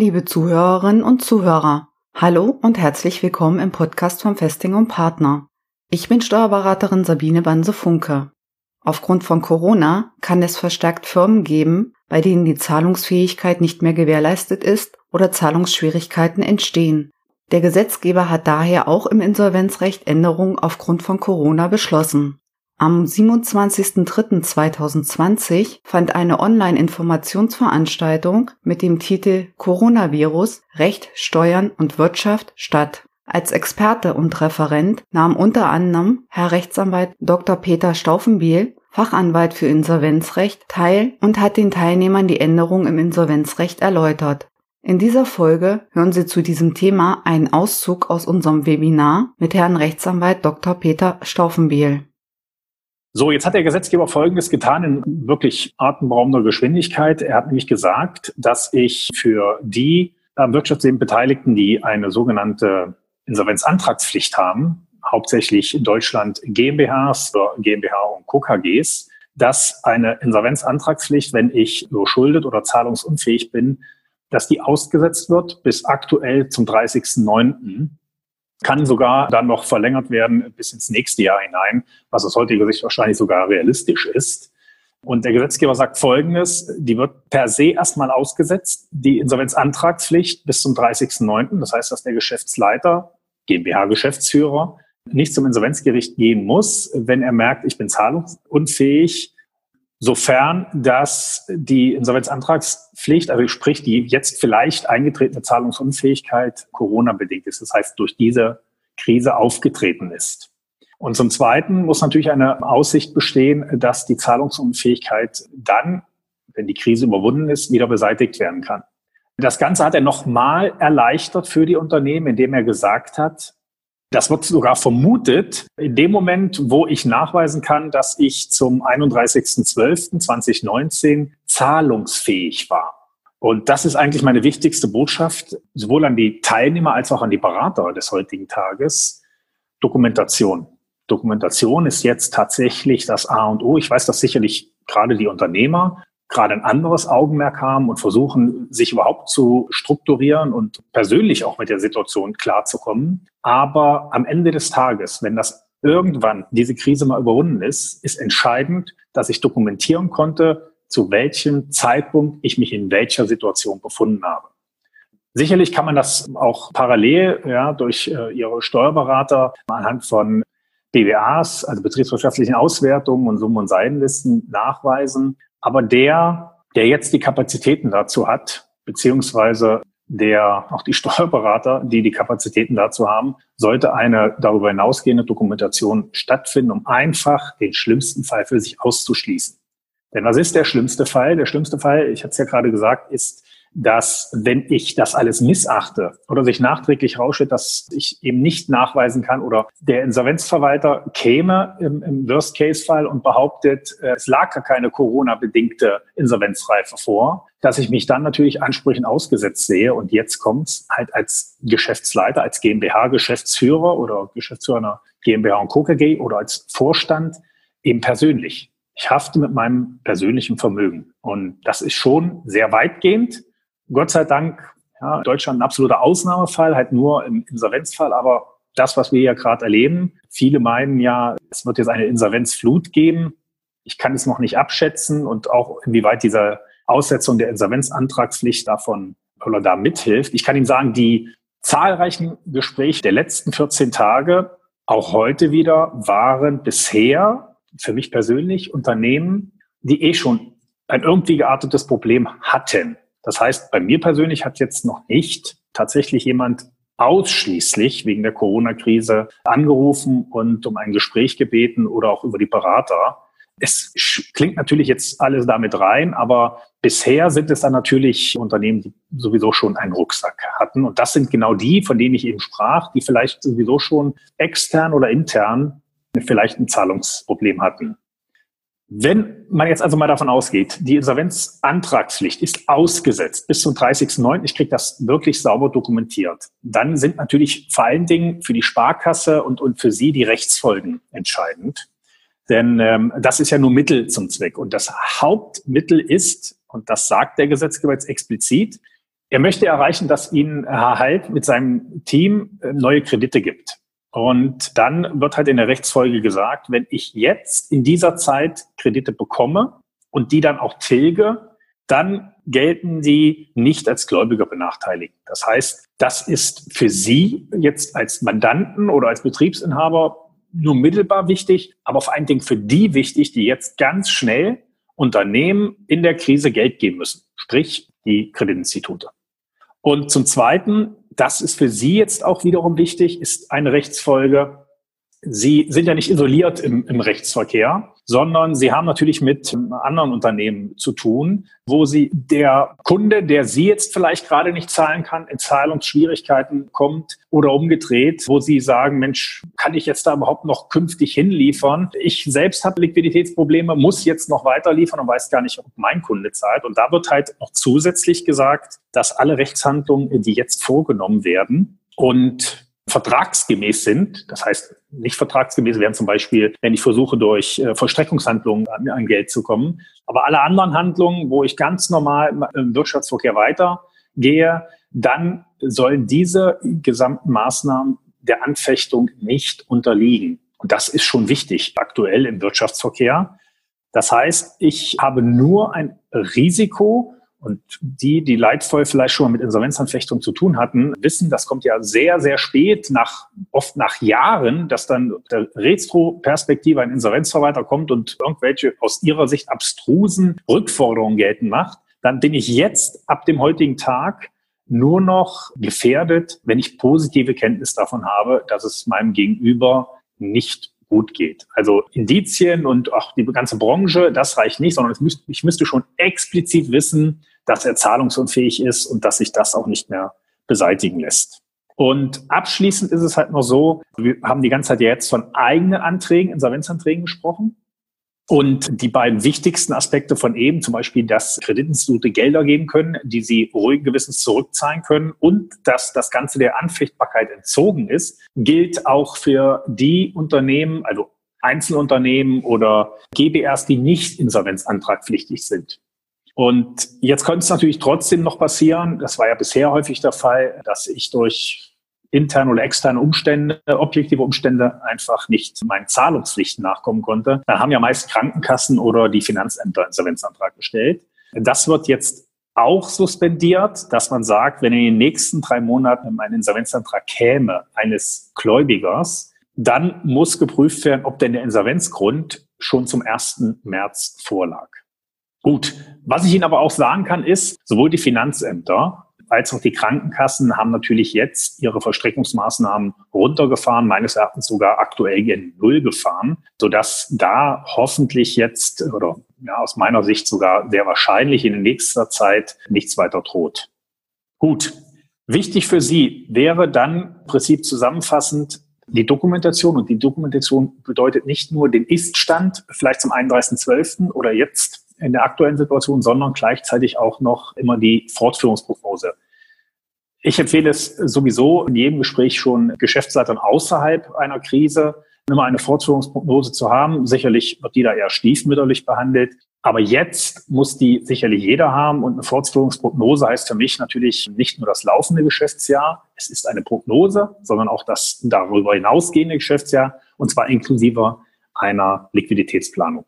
Liebe Zuhörerinnen und Zuhörer, hallo und herzlich willkommen im Podcast vom Festing und Partner. Ich bin Steuerberaterin Sabine Banse-Funke. Aufgrund von Corona kann es verstärkt Firmen geben, bei denen die Zahlungsfähigkeit nicht mehr gewährleistet ist oder Zahlungsschwierigkeiten entstehen. Der Gesetzgeber hat daher auch im Insolvenzrecht Änderungen aufgrund von Corona beschlossen. Am 27.03.2020 fand eine Online-Informationsveranstaltung mit dem Titel Coronavirus, Recht, Steuern und Wirtschaft statt. Als Experte und Referent nahm unter anderem Herr Rechtsanwalt Dr. Peter Staufenbiel, Fachanwalt für Insolvenzrecht, teil und hat den Teilnehmern die Änderungen im Insolvenzrecht erläutert. In dieser Folge hören Sie zu diesem Thema einen Auszug aus unserem Webinar mit Herrn Rechtsanwalt Dr. Peter Staufenbiel. So, jetzt hat der Gesetzgeber Folgendes getan in wirklich atemberaubender Geschwindigkeit. Er hat nämlich gesagt, dass ich für die am Wirtschaftsleben Beteiligten, die eine sogenannte Insolvenzantragspflicht haben, hauptsächlich in Deutschland GmbHs GmbH und KKGs, dass eine Insolvenzantragspflicht, wenn ich schuldet oder zahlungsunfähig bin, dass die ausgesetzt wird bis aktuell zum 30.09 kann sogar dann noch verlängert werden bis ins nächste Jahr hinein, was aus heutiger Sicht wahrscheinlich sogar realistisch ist. Und der Gesetzgeber sagt Folgendes, die wird per se erstmal ausgesetzt, die Insolvenzantragspflicht bis zum 30.09. Das heißt, dass der Geschäftsleiter, GmbH-Geschäftsführer, nicht zum Insolvenzgericht gehen muss, wenn er merkt, ich bin zahlungsunfähig, sofern dass die Insolvenzantragspflicht, also sprich die jetzt vielleicht eingetretene Zahlungsunfähigkeit Corona-bedingt ist. Das heißt, durch diese Krise aufgetreten ist. Und zum Zweiten muss natürlich eine Aussicht bestehen, dass die Zahlungsunfähigkeit dann, wenn die Krise überwunden ist, wieder beseitigt werden kann. Das Ganze hat er nochmal erleichtert für die Unternehmen, indem er gesagt hat, das wird sogar vermutet, in dem Moment, wo ich nachweisen kann, dass ich zum 31.12.2019 zahlungsfähig war. Und das ist eigentlich meine wichtigste Botschaft, sowohl an die Teilnehmer als auch an die Berater des heutigen Tages. Dokumentation. Dokumentation ist jetzt tatsächlich das A und O. Ich weiß, dass sicherlich gerade die Unternehmer gerade ein anderes Augenmerk haben und versuchen, sich überhaupt zu strukturieren und persönlich auch mit der Situation klarzukommen. Aber am Ende des Tages, wenn das irgendwann diese Krise mal überwunden ist, ist entscheidend, dass ich dokumentieren konnte, zu welchem Zeitpunkt ich mich in welcher Situation befunden habe. Sicherlich kann man das auch parallel ja, durch äh, Ihre Steuerberater anhand von BWAs, also betriebswirtschaftlichen Auswertungen und Summen- und Seidenlisten nachweisen. Aber der, der jetzt die Kapazitäten dazu hat, beziehungsweise der, auch die Steuerberater, die die Kapazitäten dazu haben, sollte eine darüber hinausgehende Dokumentation stattfinden, um einfach den schlimmsten Fall für sich auszuschließen. Denn was ist der schlimmste Fall? Der schlimmste Fall, ich hatte es ja gerade gesagt, ist dass wenn ich das alles missachte oder sich nachträglich rausstellt, dass ich eben nicht nachweisen kann oder der Insolvenzverwalter käme im, im Worst-Case-Fall und behauptet, äh, es lag gar keine Corona-bedingte Insolvenzreife vor, dass ich mich dann natürlich Ansprüchen ausgesetzt sehe und jetzt kommt's halt als Geschäftsleiter, als GmbH-Geschäftsführer oder Geschäftsführer einer GmbH und Co. KG oder als Vorstand eben persönlich. Ich hafte mit meinem persönlichen Vermögen. Und das ist schon sehr weitgehend. Gott sei Dank, ja, Deutschland ein absoluter Ausnahmefall, halt nur im Insolvenzfall, aber das, was wir ja gerade erleben, viele meinen ja, es wird jetzt eine Insolvenzflut geben. Ich kann es noch nicht abschätzen und auch inwieweit diese Aussetzung der Insolvenzantragspflicht davon oder da mithilft. Ich kann Ihnen sagen, die zahlreichen Gespräche der letzten 14 Tage, auch heute wieder, waren bisher für mich persönlich Unternehmen, die eh schon ein irgendwie geartetes Problem hatten. Das heißt, bei mir persönlich hat jetzt noch nicht tatsächlich jemand ausschließlich wegen der Corona-Krise angerufen und um ein Gespräch gebeten oder auch über die Berater. Es klingt natürlich jetzt alles damit rein, aber bisher sind es dann natürlich Unternehmen, die sowieso schon einen Rucksack hatten. Und das sind genau die, von denen ich eben sprach, die vielleicht sowieso schon extern oder intern vielleicht ein Zahlungsproblem hatten. Wenn man jetzt also mal davon ausgeht, die Insolvenzantragspflicht ist ausgesetzt bis zum 30.09., ich kriege das wirklich sauber dokumentiert, dann sind natürlich vor allen Dingen für die Sparkasse und, und für Sie die Rechtsfolgen entscheidend. Denn ähm, das ist ja nur Mittel zum Zweck. Und das Hauptmittel ist, und das sagt der Gesetzgeber jetzt explizit, Er möchte erreichen, dass ihn Herr Halt mit seinem Team äh, neue Kredite gibt. Und dann wird halt in der Rechtsfolge gesagt, wenn ich jetzt in dieser Zeit Kredite bekomme und die dann auch tilge, dann gelten die nicht als Gläubiger benachteiligt. Das heißt, das ist für Sie jetzt als Mandanten oder als Betriebsinhaber nur mittelbar wichtig, aber vor allen Dingen für die wichtig, die jetzt ganz schnell Unternehmen in der Krise Geld geben müssen, sprich die Kreditinstitute. Und zum Zweiten, das ist für Sie jetzt auch wiederum wichtig, ist eine Rechtsfolge. Sie sind ja nicht isoliert im, im Rechtsverkehr, sondern sie haben natürlich mit anderen Unternehmen zu tun, wo sie der Kunde, der sie jetzt vielleicht gerade nicht zahlen kann, in Zahlungsschwierigkeiten kommt oder umgedreht, wo sie sagen, Mensch, kann ich jetzt da überhaupt noch künftig hinliefern? Ich selbst habe Liquiditätsprobleme, muss jetzt noch weiter liefern und weiß gar nicht, ob mein Kunde zahlt. Und da wird halt noch zusätzlich gesagt, dass alle Rechtshandlungen, die jetzt vorgenommen werden und vertragsgemäß sind. Das heißt, nicht vertragsgemäß wären zum Beispiel, wenn ich versuche, durch äh, Vollstreckungshandlungen an, an Geld zu kommen. Aber alle anderen Handlungen, wo ich ganz normal im Wirtschaftsverkehr weitergehe, dann sollen diese gesamten Maßnahmen der Anfechtung nicht unterliegen. Und das ist schon wichtig aktuell im Wirtschaftsverkehr. Das heißt, ich habe nur ein Risiko, und die, die leidvoll vielleicht schon mal mit Insolvenzanfechtung zu tun hatten, wissen, das kommt ja sehr, sehr spät, nach, oft nach Jahren, dass dann der Retro-Perspektive ein Insolvenzverwalter kommt und irgendwelche aus ihrer Sicht abstrusen Rückforderungen geltend macht. Dann bin ich jetzt ab dem heutigen Tag nur noch gefährdet, wenn ich positive Kenntnis davon habe, dass es meinem Gegenüber nicht gut geht. Also Indizien und auch die ganze Branche, das reicht nicht, sondern ich müsste schon explizit wissen, dass er zahlungsunfähig ist und dass sich das auch nicht mehr beseitigen lässt. Und abschließend ist es halt noch so, wir haben die ganze Zeit jetzt von eigenen Anträgen, Insolvenzanträgen gesprochen. Und die beiden wichtigsten Aspekte von eben, zum Beispiel, dass Kreditinstitute Gelder geben können, die sie ruhigen Gewissens zurückzahlen können und dass das Ganze der Anfechtbarkeit entzogen ist, gilt auch für die Unternehmen, also Einzelunternehmen oder GBRs, die nicht insolvenzantragpflichtig sind. Und jetzt könnte es natürlich trotzdem noch passieren, das war ja bisher häufig der Fall, dass ich durch interne oder externe Umstände, objektive Umstände einfach nicht meinen Zahlungspflichten nachkommen konnte, dann haben ja meist Krankenkassen oder die Finanzämter Insolvenzantrag gestellt. Das wird jetzt auch suspendiert, dass man sagt, wenn in den nächsten drei Monaten ein Insolvenzantrag käme eines Gläubigers, dann muss geprüft werden, ob denn der Insolvenzgrund schon zum 1. März vorlag. Gut, was ich Ihnen aber auch sagen kann, ist, sowohl die Finanzämter als auch die Krankenkassen haben natürlich jetzt ihre Verstreckungsmaßnahmen runtergefahren, meines Erachtens sogar aktuell gen Null gefahren, sodass da hoffentlich jetzt oder ja, aus meiner Sicht sogar sehr wahrscheinlich in nächster Zeit nichts weiter droht. Gut. Wichtig für Sie wäre dann im Prinzip zusammenfassend die Dokumentation. Und die Dokumentation bedeutet nicht nur den Ist-Stand, vielleicht zum 31.12. oder jetzt in der aktuellen Situation, sondern gleichzeitig auch noch immer die Fortführungsprognose. Ich empfehle es sowieso in jedem Gespräch schon Geschäftsleitern außerhalb einer Krise immer eine Fortführungsprognose zu haben. Sicherlich wird die da eher stiefmütterlich behandelt. Aber jetzt muss die sicherlich jeder haben. Und eine Fortführungsprognose heißt für mich natürlich nicht nur das laufende Geschäftsjahr. Es ist eine Prognose, sondern auch das darüber hinausgehende Geschäftsjahr. Und zwar inklusive einer Liquiditätsplanung.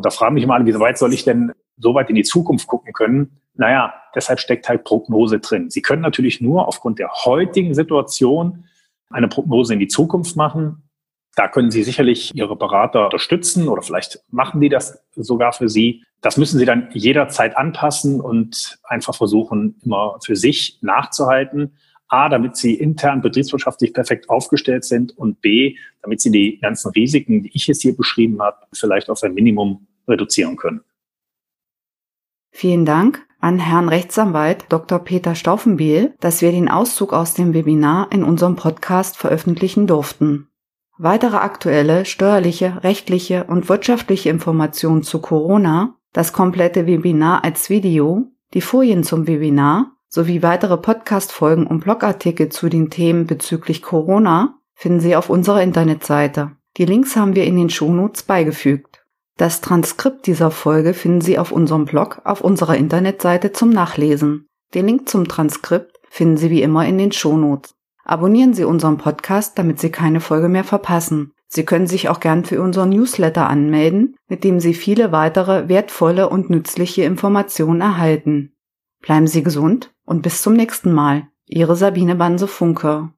Und da fragen mich alle, wie weit soll ich denn so weit in die Zukunft gucken können? Naja, deshalb steckt halt Prognose drin. Sie können natürlich nur aufgrund der heutigen Situation eine Prognose in die Zukunft machen. Da können Sie sicherlich Ihre Berater unterstützen oder vielleicht machen die das sogar für Sie. Das müssen Sie dann jederzeit anpassen und einfach versuchen, immer für sich nachzuhalten. A, damit Sie intern betriebswirtschaftlich perfekt aufgestellt sind und B, damit Sie die ganzen Risiken, die ich jetzt hier beschrieben habe, vielleicht auf ein Minimum reduzieren können. Vielen Dank an Herrn Rechtsanwalt Dr. Peter Staufenbiel, dass wir den Auszug aus dem Webinar in unserem Podcast veröffentlichen durften. Weitere aktuelle steuerliche, rechtliche und wirtschaftliche Informationen zu Corona, das komplette Webinar als Video, die Folien zum Webinar sowie weitere Podcast-Folgen und Blogartikel zu den Themen bezüglich Corona finden Sie auf unserer Internetseite. Die Links haben wir in den Shownotes beigefügt. Das Transkript dieser Folge finden Sie auf unserem Blog auf unserer Internetseite zum Nachlesen. Den Link zum Transkript finden Sie wie immer in den Shownotes. Abonnieren Sie unseren Podcast, damit Sie keine Folge mehr verpassen. Sie können sich auch gern für unseren Newsletter anmelden, mit dem Sie viele weitere wertvolle und nützliche Informationen erhalten. Bleiben Sie gesund und bis zum nächsten Mal. Ihre Sabine Banse Funke.